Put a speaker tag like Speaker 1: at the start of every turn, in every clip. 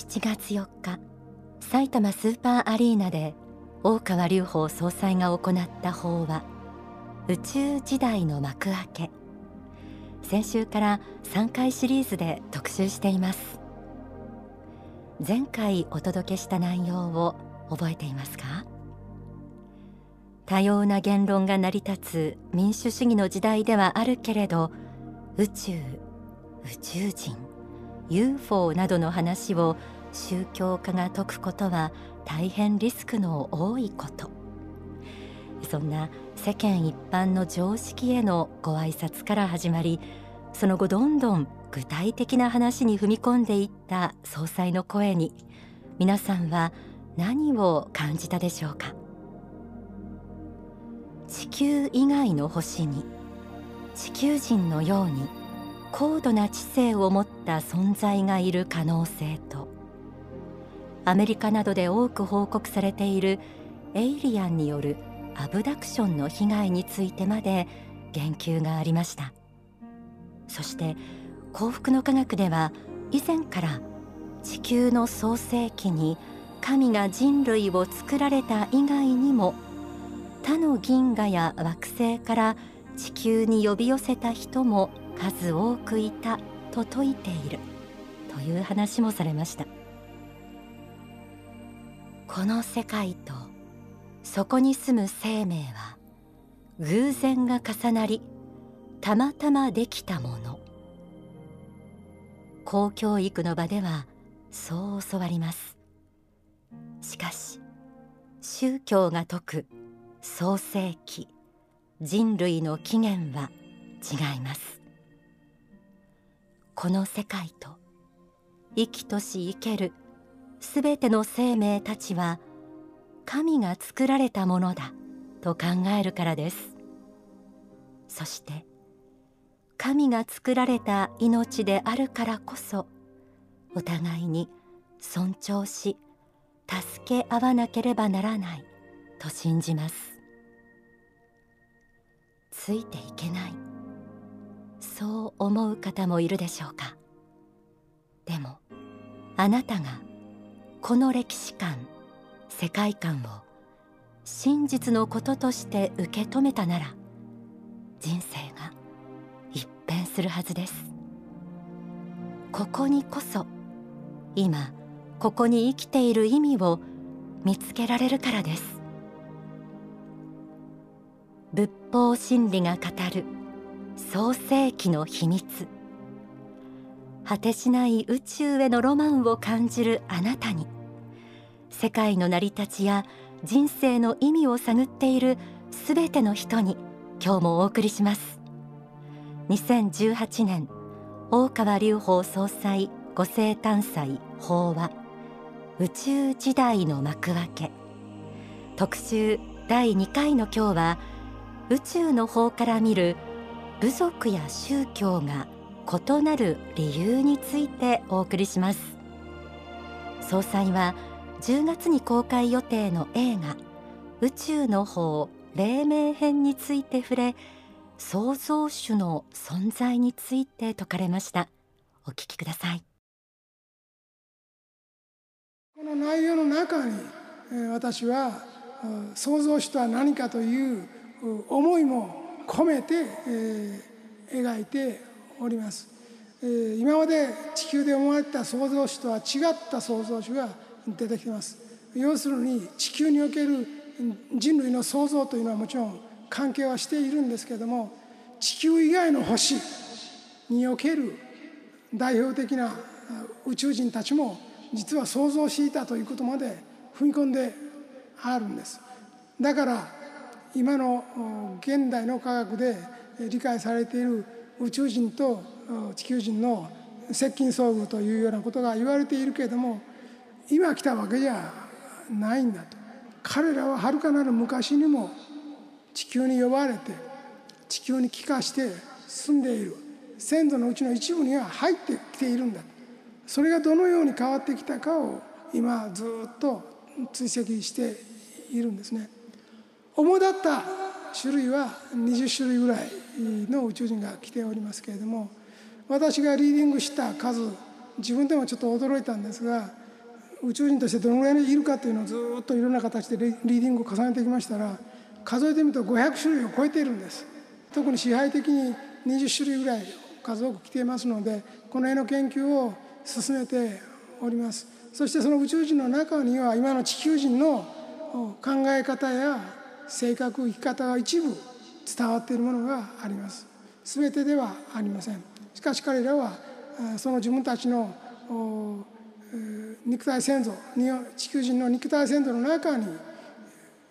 Speaker 1: 7月4日埼玉スーパーアリーナで大川隆法総裁が行った法話宇宙時代の幕開け。先週から3回シリーズで特集しています。前回お届けした内容を覚えていますか？多様な言論が成り立つ民主主義の時代ではあるけれど宇宙宇宙人。UFO などの話を宗教家が説くことは大変リスクの多いこと。そんな世間一般の常識へのご挨拶から始まりその後どんどん具体的な話に踏み込んでいった総裁の声に皆さんは何を感じたでしょうか？地球以外の星に地球人のように高度な知性を持った存在がいる可能性とアメリカなどで多く報告されているエイリアンによるアブダクションの被害についてまで言及がありました。そして幸福の科学では以前から地球の創世記に神が人類を作られた以外にも他の銀河や惑星から地球に呼び寄せた人も数多くいたと説いている。という話もされました。この世界とそこに住む生命は偶然が重なりたまたまできたもの。公教育の場ではそう教わります。しかし宗教が説く創世記人類の起源は違います。この世界と生きとし生けるすべての生命たちは神が作られたものだと考えるからです。そして神が作られた命であるからこそお互いに尊重し助け合わなければならないと信じます。ついていけない。そう思う方もいるでしょうか。でもあなたがこの歴史観世界観を真実のこととして受け止めたなら人生が一変するはずです。ここにこそ今ここに生きている意味を見つけられるからです。仏法真理が語る創世記の秘密。果てしない宇宙へのロマンを感じるあなたに世界の成り立ちや人生の意味を探っているすべての人に今日もお送りします。2018年大川隆法総裁御生誕祭法話。宇宙時代の幕開け。特集第2回の今日は宇宙の方から見る部族や宗教が異なる理由についてお送りします。総裁は10月に公開予定の映画宇宙の方黎明編について触れ創造主の存在について説かれました。お聞きください。
Speaker 2: この内容の中に私は創造主とは何かという思いも込めて描いております。今まで地球で思われた創造主とは違った創造主が出てきてます。要するに地球における人類の創造というのはもちろん関係はしているんですけれども地球以外の星における代表的な宇宙人たちも実は想像していたということまで踏み込んであるんです。だから今の現代の科学で理解されている宇宙人と地球人の接近遭遇というようなことが言われているけれども今来たわけじゃないんだと。彼らははるかなる昔にも地球に呼ばれて地球に帰化して住んでいる。先祖のうちの一部には入ってきているんだそれがどのように変わってきたかを今ずっと追跡しているんですね。主だった種類は20種類ぐらいの宇宙人が来ておりますけれども私がリーディングした数自分でもちょっと驚いたんですが宇宙人としてどのぐらいいるかというのをずっといろんな形でリーディングを重ねてきましたら数えてみると500種類を超えているんです。特に支配的に20種類ぐらい数多く来ていますのでこの絵の研究を進めております。そしてその宇宙人の中には今の地球人の考え方や性格生き方が一部伝わっているものがあります。全てではありません。しかし彼らはその自分たちの肉体先祖地球人の肉体先祖の中に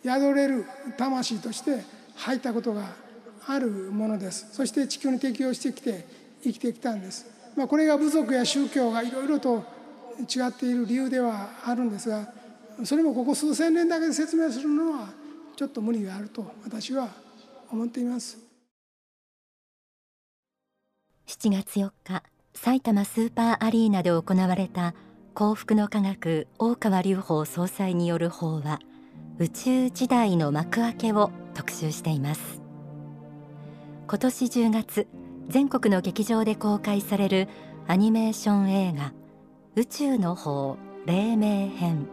Speaker 2: 宿れる魂として入ったことがあるものです。そして地球に適応してきて生きてきたんです、まあ、これが部族や宗教がいろいろと違っている理由ではあるんですがそれもここ数千年だけで説明するのはちょっと無理があると私は思っています。
Speaker 1: 7月4日埼玉スーパーアリーナで行われた幸福の科学大川隆法総裁による法話宇宙時代の幕開けを特集しています。今年10月全国の劇場で公開されるアニメーション映画宇宙の法黎明編。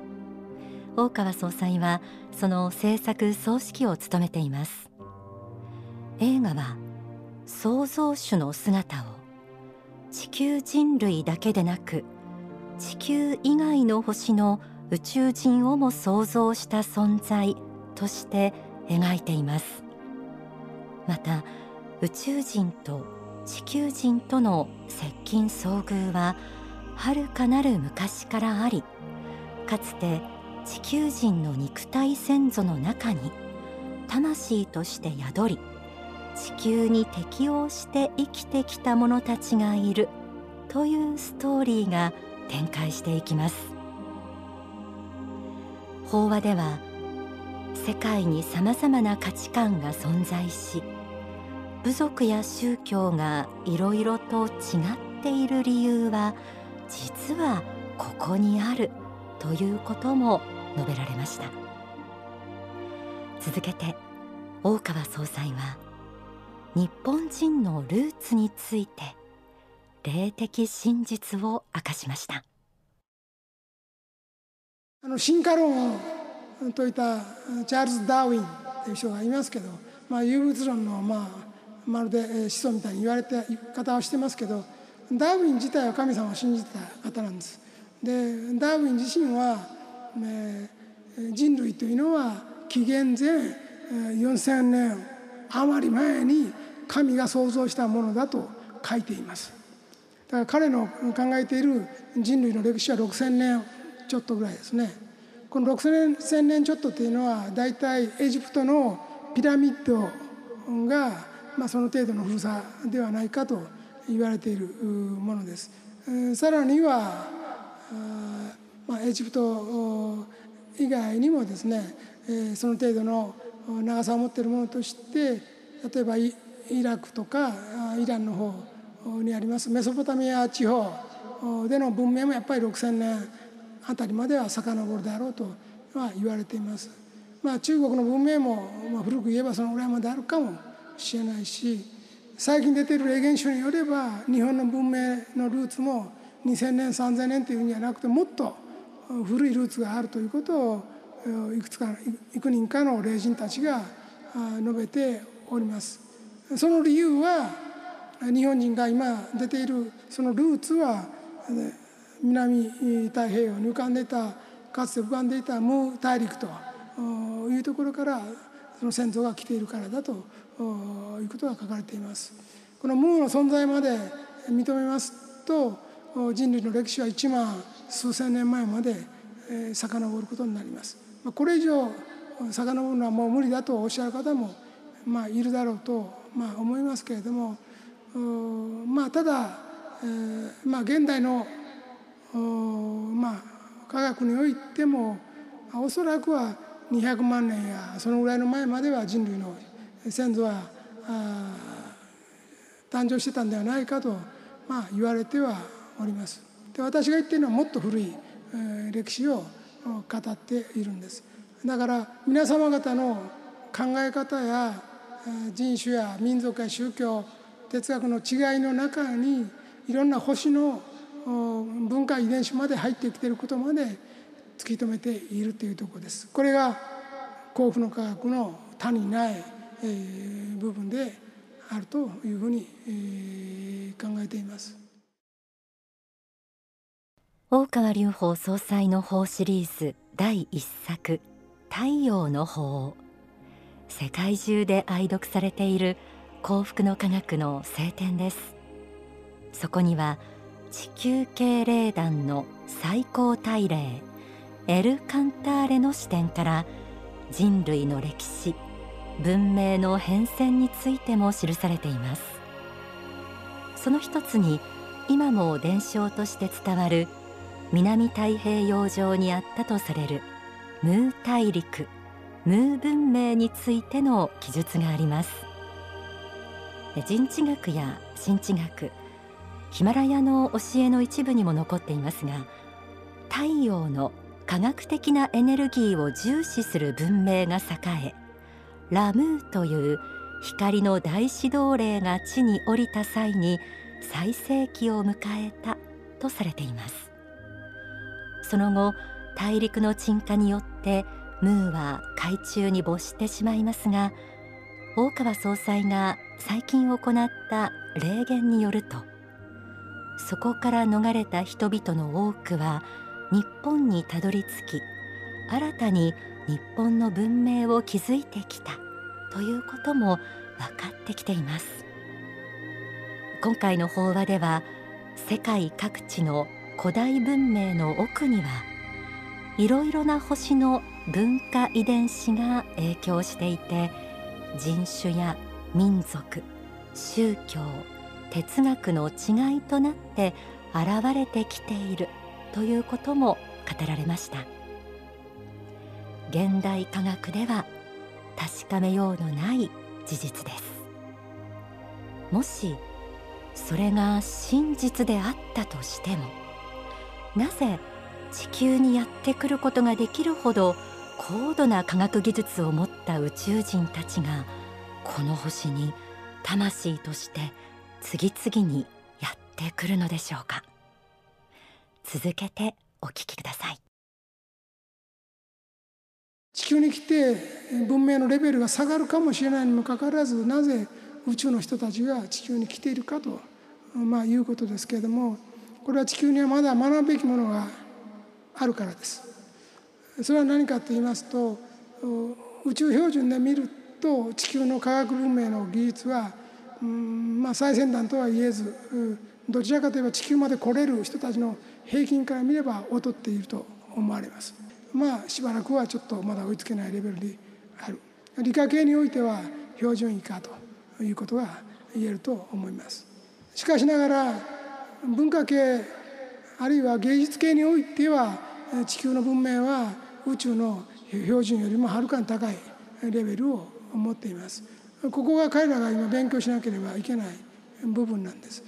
Speaker 1: 大川総裁はその制作総指揮を務めています。映画は創造主の姿を地球人類だけでなく地球以外の星の宇宙人をも創造した存在として描いています。また宇宙人と地球人との接近遭遇は遥かなる昔からありかつて地球人の肉体先祖の中に魂として宿り地球に適応して生きてきた者たちがいるというストーリーが展開していきます。法話では世界にさまざまな価値観が存在し部族や宗教がいろいろと違っている理由は実はここにあるということも述べられました続けて大川総裁は日本人のルーツについて霊的真実を明かしました
Speaker 2: あの進化論を説いたチャールズ・ダーウィンという人がいますけど、まあ、有物論の、まあ、まるで思想みたいに言われた言い方をしてますけどダーウィン自体は神様を信じてた方なんです。でダーウィン自身は、人類というのは紀元前4,000年余り前に神が創造したものだと書いています。だから彼の考えている人類の歴史は6,000年ちょっとぐらいですね。この6,000年ちょっとっていうのは大体エジプトのピラミッドが、まあ、その程度の古さではないかと言われているものです。さらにはまあ、エジプト以外にもですねその程度の長さを持っているものとして例えばイラクとかイランの方にありますメソポタミア地方での文明もやっぱり6,000年あたりまでは遡るであろうとは言われています。まあ、中国の文明も、まあ、古く言えばそのぐらいまであるかもしれないし最近出ている霊言書によれば日本の文明のルーツも2,000年3,000年というんじゃなくてもっと古いルーツがあるということをいくつか幾人かの霊人たちが述べております。その理由は日本人が今出ているそのルーツは南太平洋に浮かんでいたかつて浮かんでいたムー大陸というところからその先祖が来ているからだということが書かれています。このムーの存在まで認めますと人類の歴史は1万数千年前まで遡ることになります。これ以上遡るのはもう無理だとおっしゃる方もまあいるだろうとまあ思いますけれどもまあただまあ現代のまあ科学においてもおそらくは200万年やそのぐらいの前までは人類の先祖は誕生してたんではないかと、まあ、言われてはおります。で私が言っているのはもっと古い、歴史を語っているんです。だから皆様方の考え方や人種や民族や宗教哲学の違いの中にいろんな星の文化遺伝子まで入ってきていることまで突き止めているというところですこれが幸福の科学の他にない、え、部分であるというふうに、え、考えています
Speaker 1: 大川隆法総裁の法シリーズ第一作太陽の法。世界中で愛読されている幸福の科学の聖典です。そこには地球系霊団の最高大霊エル・カンターレの視点から人類の歴史文明の変遷についても記されています。その一つに今も伝承として伝わる南太平洋上にあったとされるムー大陸ムー文明についての記述があります。人知学や新知学ヒマラヤの教えの一部にも残っていますが太陽の科学的なエネルギーを重視する文明が栄えラムーという光の大指導霊が地に降りた際に最盛期を迎えたとされています。その後大陸の沈下によってムーは海中に没してしまいますが大川総裁が最近行った霊言によるとそこから逃れた人々の多くは日本にたどり着き新たに日本の文明を築いてきたということも分かってきています。今回の法話では世界各地の古代文明の奥にはいろいろな星の文化遺伝子が影響していて人種や民族宗教哲学の違いとなって現れてきているということも語られました。現代科学では確かめようのない事実です。もしそれが真実であったとしてもなぜ地球にやってくることができるほど高度な科学技術を持った宇宙人たちがこの星に魂として次々にやってくるのでしょうか。続けてお聞きください。
Speaker 2: 地球に来て文明のレベルが下がるかもしれないにもかかわらずなぜ宇宙の人たちが地球に来ているかと、まあ、いうことですけれどもこれは地球にはまだ学ぶべきものがあるからです。それは何かと言いますと宇宙標準で見ると地球の科学文明の技術は、うんまあ、最先端とは言えずどちらかといえば地球まで来れる人たちの平均から見れば劣っていると思われます。まあしばらくはちょっとまだ追いつけないレベルである。理科系においては標準以下ということが言えると思います。しかしながら文化系あるいは芸術系においては地球の文明は宇宙の標準よりもはるかに高いレベルを持っています。ここが彼らが今勉強しなければいけない部分なんです。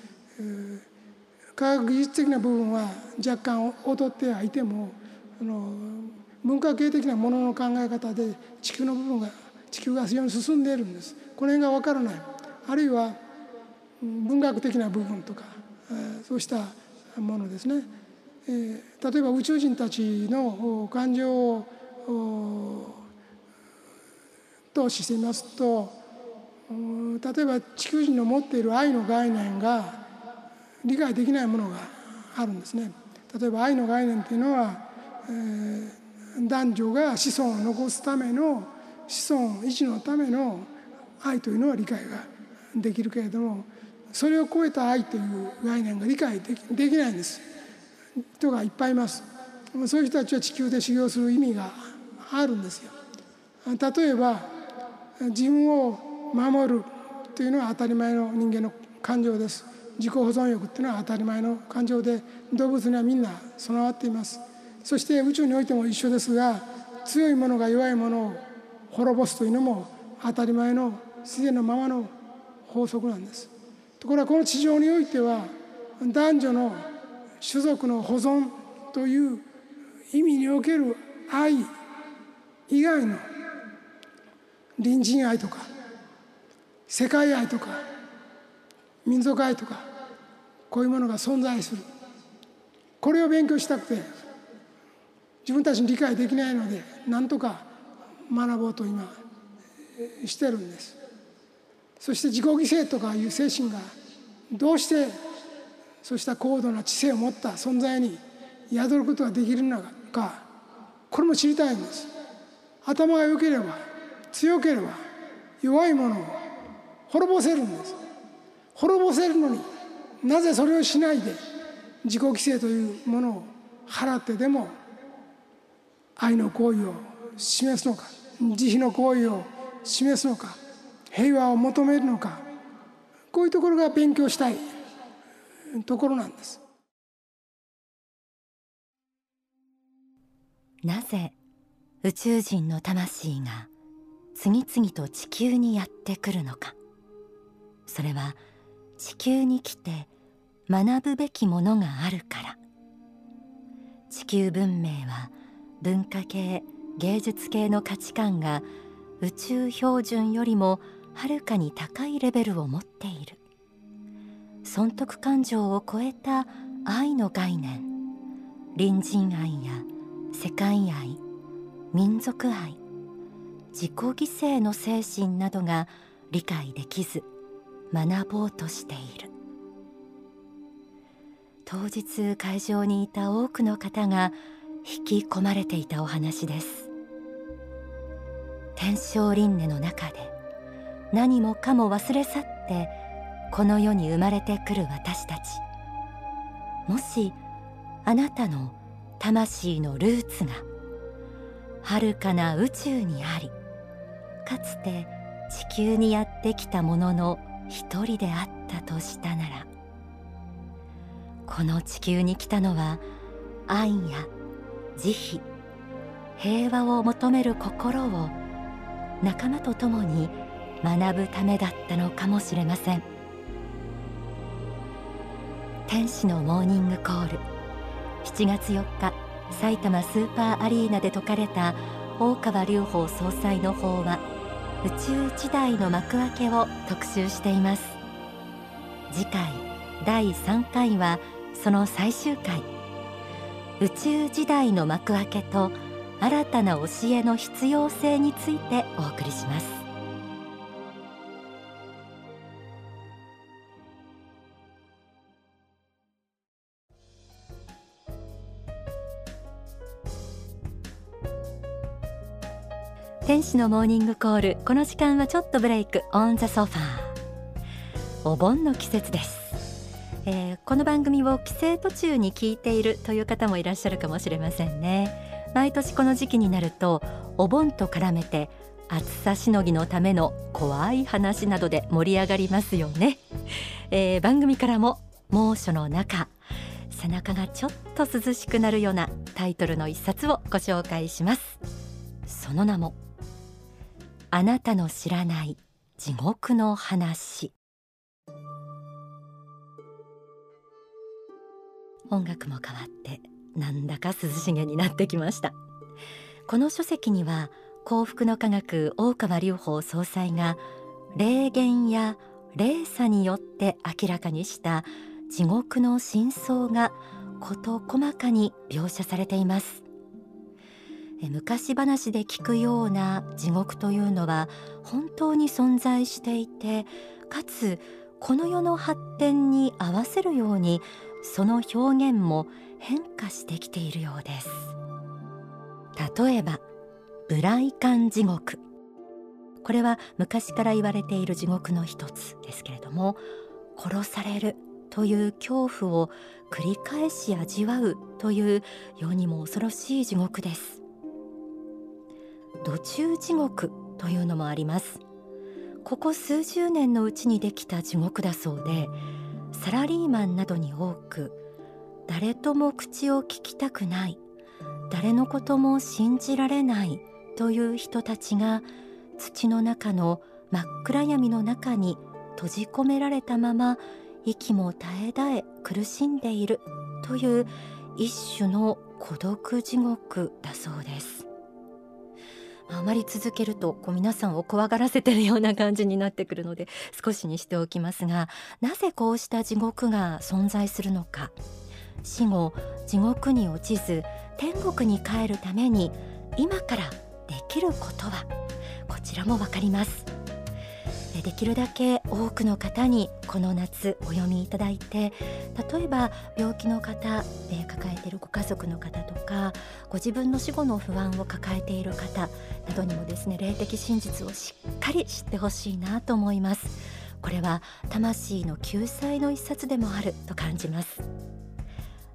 Speaker 2: 科学技術的な部分は若干劣ってはいてもあの文化系的なものの考え方で地球の部分が地球が非常に進んでいるんです。この辺が分からない。あるいは文学的な部分とかそうしたものですね。例えば宇宙人たちの感情をとしてみますと例えば地球人の持っている愛の概念が理解できないものがあるんですね。例えば愛の概念というのは、えー、男女が子孫を残すための子孫維持のための愛というのは理解ができるけれどもそれを超えた愛という概念が理解できできないんです。人がいっぱいいます。そういう人たちは地球で修行する意味があるんですよ。例えば自分を守るというのは当たり前の人間の感情です。自己保存欲っていうのは当たり前の感情で動物にはみんな備わっています。そして宇宙においても一緒ですが強いものが弱いものを滅ぼすというのも当たり前の自然のままの法則なんです。ところがこの地上においては男女の種族の保存という意味における愛以外の隣人愛とか世界愛とか民族愛とかこういうものが存在する。これを勉強したくて自分たちに理解できないのでなんとか学ぼうと今してるんです。そして自己犠牲とかいう精神がどうしてそうした高度な知性を持った存在に宿ることができるのかこれも知りたいんです。頭が良ければ強ければ弱いものを滅ぼせるんです。滅ぼせるのになぜそれをしないで自己犠牲というものを払ってでも愛の行為を示すのか慈悲の行為を示すのか平和を求めるのかこういうところが勉強したいところなんです。
Speaker 1: なぜ宇宙人の魂が次々と地球にやってくるのか。それは地球に来て学ぶべきものがあるから。地球文明は文化系芸術系の価値観が宇宙標準よりもはるかに高いレベルを持っている。損得感情を超えた愛の概念。隣人愛や世界愛民族愛自己犠牲の精神などが理解できず学ぼうとしている。当日会場にいた多くの方が引き込まれていたお話です。天正輪廻の中で何もかも忘れ去ってこの世に生まれてくる私たち。もしあなたの魂のルーツが遥かな宇宙にありかつて地球にやってきたものの一人であったとしたならこの地球に来たのは愛や慈悲平和を求める心を仲間と共に学ぶためだったのかもしれません。天使のモーニングコール。7月4日埼玉スーパーアリーナで説かれた大川隆法総裁の法は宇宙時代の幕開けを特集しています。次回第3回はその最終回。宇宙時代の幕開けと新たな教えの必要性についてお送りします。天使のモーニングコール。この時間はちょっとブレイク。オンザソファー。お盆の季節です。えー、この番組を帰省途中に聞いているという方もいらっしゃるかもしれませんね。毎年この時期になるとお盆と絡めて暑さしのぎのための怖い話などで盛り上がりますよね、えー、番組からも猛暑の中背中がちょっと涼しくなるようなタイトルの一冊をご紹介します。その名もあなたの知らない地獄の話。音楽も変わってなんだか涼しげになってきました。この書籍には幸福の科学大川隆法総裁が霊言や霊差によって明らかにした地獄の真相が事細かに描写されています。昔話で聞くような地獄というのは本当に存在していてかつこの世の発展に合わせるようにその表現も変化してきているようです。例えばブライカン地獄。これは昔から言われている地獄の一つですけれども殺されるという恐怖を繰り返し味わうという世にも恐ろしい地獄です。土中地獄というのもあります。ここ数十年のうちにできた地獄だそうでサラリーマンなどに多く誰とも口を聞きたくない誰のことも信じられないという人たちが土の中の真っ暗闇の中に閉じ込められたまま息も絶え絶え苦しんでいるという一種の孤独地獄だそうです。あまり続けるとこう皆さんを怖がらせてるような感じになってくるので少しにしておきますがなぜこうした地獄が存在するのか。死後地獄に落ちず天国に帰るために今からできることはこちらも分かります。できるだけ多くの方にこの夏お読みいただいて例えば病気の方、え抱えているご家族の方とかご自分の死後の不安を抱えている方などにもですね霊的真実をしっかり知ってほしいなと思います。これは魂の救済の一冊でもあると感じます。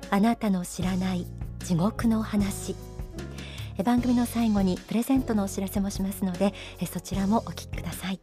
Speaker 1: あなたの知らない地獄の話。番組の最後にプレゼントのお知らせもしますのでそちらもお聞きください。